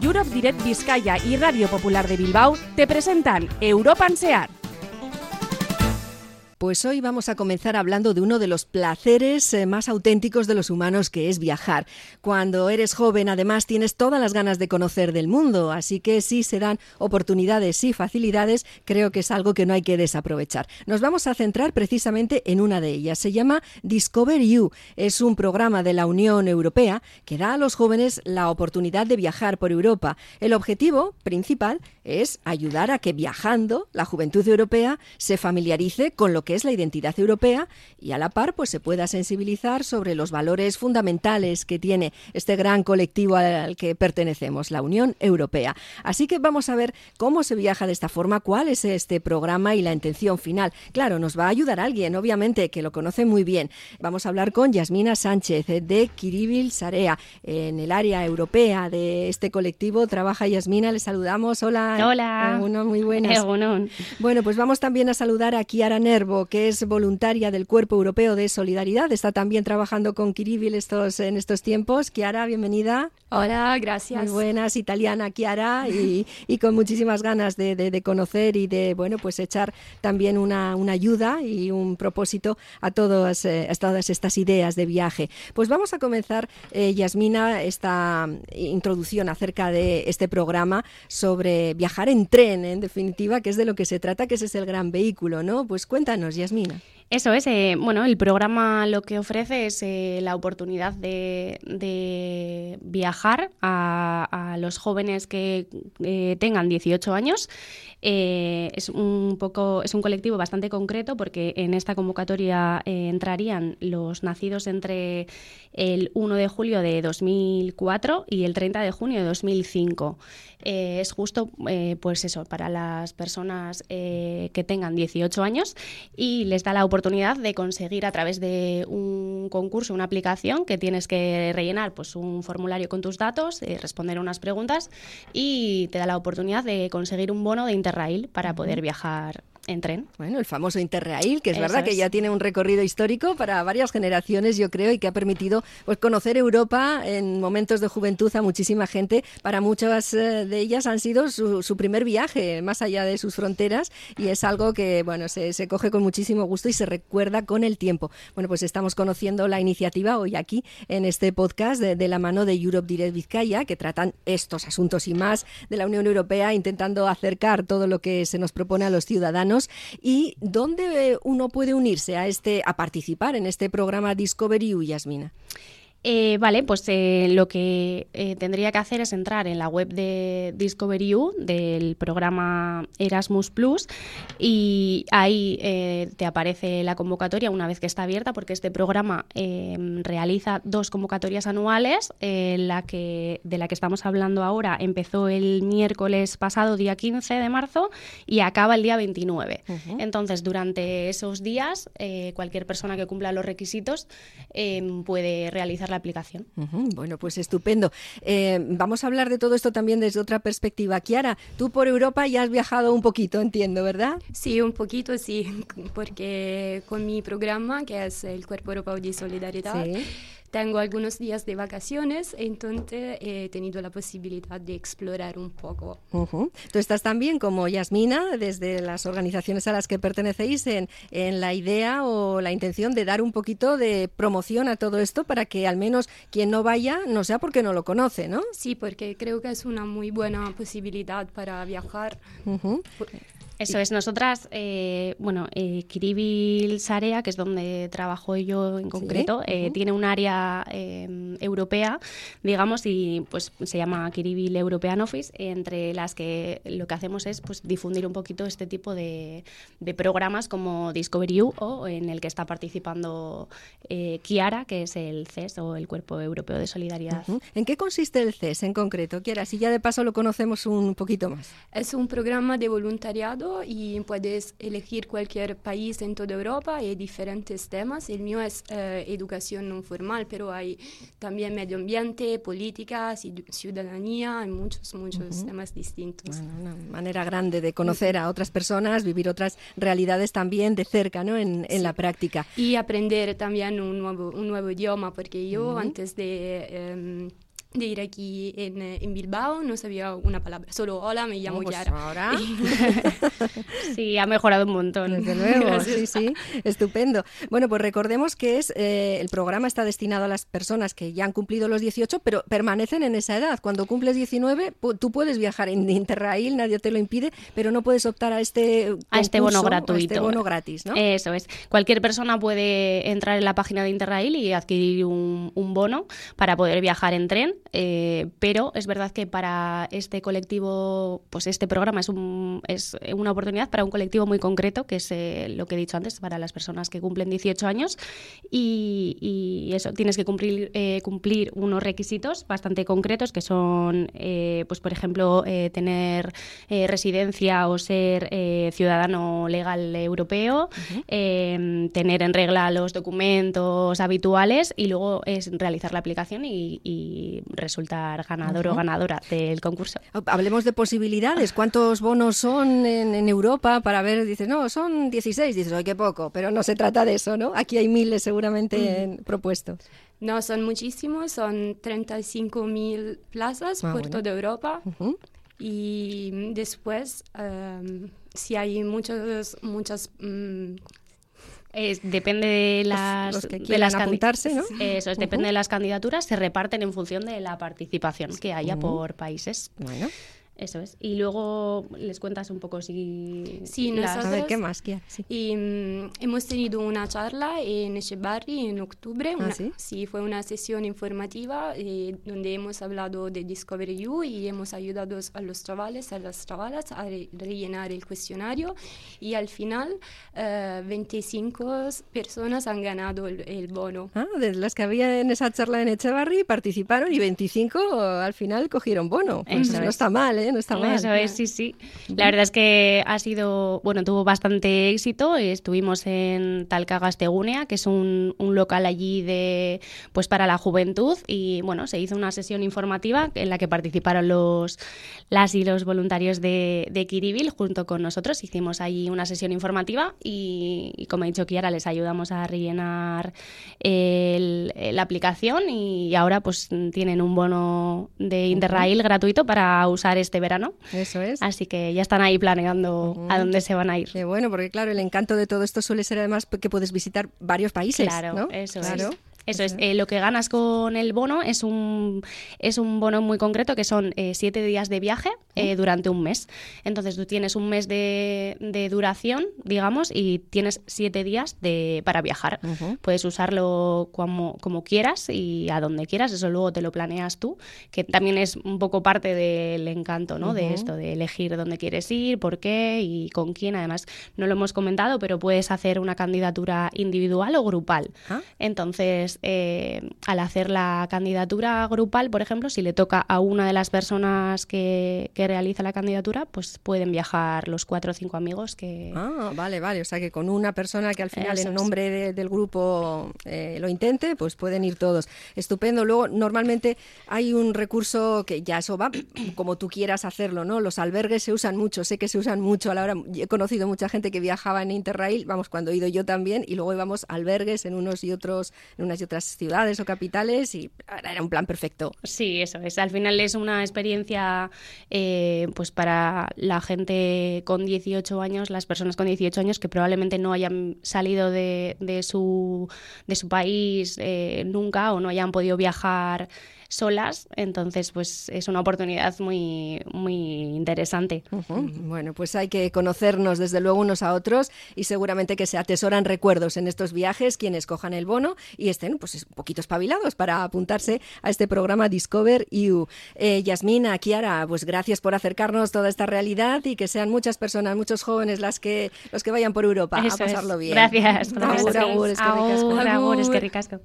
Europe Direct Vizcaya y Radio Popular de Bilbao te presentan Europa Ansear. Pues hoy vamos a comenzar hablando de uno de los placeres eh, más auténticos de los humanos, que es viajar. Cuando eres joven, además, tienes todas las ganas de conocer del mundo, así que si se dan oportunidades y facilidades, creo que es algo que no hay que desaprovechar. Nos vamos a centrar precisamente en una de ellas. Se llama Discover You. Es un programa de la Unión Europea que da a los jóvenes la oportunidad de viajar por Europa. El objetivo principal es ayudar a que viajando la juventud europea se familiarice con lo que es la identidad europea y a la par pues se pueda sensibilizar sobre los valores fundamentales que tiene este gran colectivo al que pertenecemos, la Unión Europea. Así que vamos a ver cómo se viaja de esta forma, cuál es este programa y la intención final. Claro, nos va a ayudar alguien, obviamente, que lo conoce muy bien. Vamos a hablar con Yasmina Sánchez de Kiribil Sarea, en el área europea de este colectivo. Trabaja Yasmina, le saludamos. Hola. Hola. Uno, muy buenas. Bueno, pues vamos también a saludar a Kiara Nervo, que es voluntaria del Cuerpo Europeo de Solidaridad. Está también trabajando con Kiribil estos, en estos tiempos. Kiara, bienvenida. Hola, gracias. Muy buenas, italiana Kiara, y, y con muchísimas ganas de, de, conocer y de, bueno, pues echar también una, una ayuda y un propósito a, todos, eh, a todas estas ideas de viaje. Pues vamos a comenzar, eh, Yasmina, esta introducción acerca de este programa sobre viajar en tren, en definitiva, que es de lo que se trata, que ese es el gran vehículo, ¿no? Pues cuéntanos, Yasmina. Eso es, eh, bueno, el programa lo que ofrece es eh, la oportunidad de, viajar a, los jóvenes que eh, tengan 18 años. es un poco, es un colectivo bastante concreto porque en esta convocatoria entrarían los nacidos entre el 1 de julio de 2004 y el 30 de junio de 2005. es justo, pues eso, para las personas que tengan 18 años y les da la oportunidad oportunidad de conseguir a través de un concurso, una aplicación que tienes que rellenar pues un formulario con tus datos, eh, responder unas preguntas y te da la oportunidad de conseguir un bono de Interrail para poder viajar en tren. Bueno, el famoso Interrail, que es verdad que ya tiene un recorrido histórico para varias generaciones, yo creo, y que ha permitido pues conocer Europa en momentos de juventud a muchísima gente. Para muchas eh, de ellas han sido su, primer viaje más allá de sus fronteras y es algo que bueno se, se, coge con muchísimo gusto y se recuerda con el tiempo. Bueno, pues estamos conociendo la iniciativa hoy aquí en este podcast de, de la mano de Europe Direct Vizcaya, que tratan estos asuntos y más de la Unión Europea, intentando acercar todo lo que se nos propone a los ciudadanos y dónde uno puede unirse a este a participar en este programa Discovery U, Yasmina. Eh, vale, pues eh, lo que eh, tendría que hacer es entrar en la web de Discovery U, del programa Erasmus Plus, y ahí te aparece la convocatoria una vez que está abierta, porque este programa realiza dos convocatorias anuales. la que, de la que estamos hablando ahora empezó el miércoles pasado, día 15 de marzo, y acaba el día 29. Entonces, durante esos días, cualquier persona que cumpla los requisitos puede realizar la aplicación. Bueno, pues estupendo. Eh, vamos a hablar de todo esto también desde otra perspectiva. Kiara, tú por Europa ya has viajado un poquito, entiendo, ¿verdad? Sí, un poquito, sí, porque con mi programa, que es el Cuerpo Europeo de Solidaridad, sí tengo algunos días de vacaciones, entonces he tenido la posibilidad de explorar un poco. Tú estás también como Yasmina, desde las organizaciones a las que pertenecéis, en, en la idea o la intención de dar un poquito de promoción a todo esto para que al menos quien no vaya no sea porque no lo conoce, ¿no? Sí, porque creo que es una muy buena posibilidad para viajar. Eso es, nosotras, eh, bueno, eh, Kiribil Sarea, que es donde trabajo yo en concreto, eh, tiene un área em, europea, digamos, y pues se llama Kiribil European Office, entre las que lo que hacemos es pues difundir un poquito este tipo de, programas como Discovery U o en el que está participando Kiara, que es el CES o el Cuerpo Europeo de Solidaridad. ¿En qué consiste el CES en concreto, Kiara? Si ya de paso lo conocemos un poquito más. Es un programa de voluntariado y puedes elegir cualquier país en toda Europa y diferentes temas. El mío es eh, educación no formal, pero hay también medio ambiente, política, ciudadanía, hay muchos, muchos temas distintos. una manera grande de conocer a otras personas, vivir otras realidades también de cerca, ¿no? En, en la práctica. Y aprender también un nuevo, un nuevo idioma, porque yo antes de... Em, de ir aquí en, eh, en, Bilbao, no sabía una palabra, solo hola, me llamo oh, pues Yara. Ahora. sí, ha mejorado un montón. Desde luego, sí, sí, estupendo. Bueno, pues recordemos que es eh, el programa está destinado a las personas que ya han cumplido los 18, pero permanecen en esa edad. Cuando cumples 19, tú puedes viajar en Interrail, nadie te lo impide, pero no puedes optar a este concurso, a este bono gratuito, a este bono gratis, ¿no? Eso es. Cualquier persona puede entrar en la página de Interrail y adquirir un, un bono para poder viajar en tren eh, pero es verdad que para este colectivo, pues este programa es, un, es una oportunidad para un colectivo muy concreto, que es eh, lo que he dicho antes, para las personas que cumplen 18 años. Y, eso, tienes que cumplir, eh, cumplir unos requisitos bastante concretos, que son, pues por ejemplo, tener residencia o ser ciudadano legal europeo, tener en regla los documentos habituales y luego es realizar la aplicación y, y resultar ganador o ganadora del concurso. Hablemos de posibilidades. ¿Cuántos bonos son en, Europa para ver? Dices, no, son 16. Dices, ¡ay, qué poco! Pero no se trata de eso, ¿no? Aquí hay miles seguramente propuestos. No, son muchísimos, son 35.000 plazas ah, por toda Europa. Y después, em, si hay muchos, muchas mm, depende de las, que de las apuntarse, ¿no? Eso es, depende de las candidaturas, se reparten en función de la participación que haya por países. Bueno. Eso es. Y luego les cuentas un poco si... Sí, nosotros... ¿qué más? Y, mm, hemos tenido una charla en Echevarri en octubre. ¿Ah, sí? fue una sesión informativa eh, donde hemos hablado de Discovery U y hemos ayudado a los chavales, a las chavalas a rellenar el cuestionario. Y al final, 25 eh, personas han ganado el, bono. Ah, de las que había en esa charla en Echevarri participaron y 25 al final cogieron bono. Pues no está mal, ¿eh? No está mal. Eso es, sí, sí. La verdad es que ha sido, bueno, tuvo bastante éxito. Estuvimos en Talcagastegúnea, que es un, local allí de, pues para la juventud y, bueno, se hizo una sesión informativa en la que participaron los, las y los voluntarios de, de Kiribil junto con nosotros. Hicimos allí una sesión informativa y, como he dicho Kiara, les ayudamos a rellenar la aplicación y ahora pues tienen un bono de Interrail gratuito para usar este verano. Eso es. Así que ya están ahí planeando a dónde se van a ir. Qué bueno, porque claro, el encanto de todo esto suele ser además que puedes visitar varios países. Claro, eso es. Eso es, eh, lo que ganas con el bono es un, es un bono muy concreto que son eh, siete días de viaje eh, durante un mes. Entonces tú tienes un mes de, de duración, digamos, y tienes siete días de, para viajar. Puedes usarlo como, como quieras y a donde quieras, eso luego te lo planeas tú, que también es un poco parte del encanto ¿no? de esto, de elegir dónde quieres ir, por qué y con quién. Además, no lo hemos comentado, pero puedes hacer una candidatura individual o grupal. Ah. Entonces, eh, al hacer la candidatura grupal, por ejemplo, si le toca a una de las personas que, realiza la candidatura, pues pueden viajar los cuatro o cinco amigos que... Ah, vale, vale. O sea que con una persona que al final en nombre del grupo eh, lo intente, pues pueden ir todos. Estupendo. Luego, normalmente hay un recurso que ya eso va como tú quieras hacerlo, ¿no? Los albergues se usan mucho, sé que se usan mucho a la hora... He conocido mucha gente que viajaba en Interrail, vamos, cuando he ido yo también, y luego íbamos a albergues en unos y otros, en unas y otras ciudades o capitales y era un plan perfecto. Sí, eso es. Al final es una experiencia eh, pues para la gente con 18 años, las personas con 18 años que probablemente no hayan salido de, de, su, de su país eh, nunca o no hayan podido viajar solas, entonces pues es una oportunidad muy, muy interesante. Bueno, pues hay que conocernos desde luego unos a otros y seguramente que se atesoran recuerdos en estos viajes quienes cojan el bono y estén pues un poquito espabilados para apuntarse a este programa Discover You. Eh, Yasmina, Kiara, pues gracias por acercarnos toda esta realidad y que sean muchas personas, muchos jóvenes las que los que vayan por Europa a pasarlo bien. Gracias. Agur, agur, agur, agur, es que ricasco.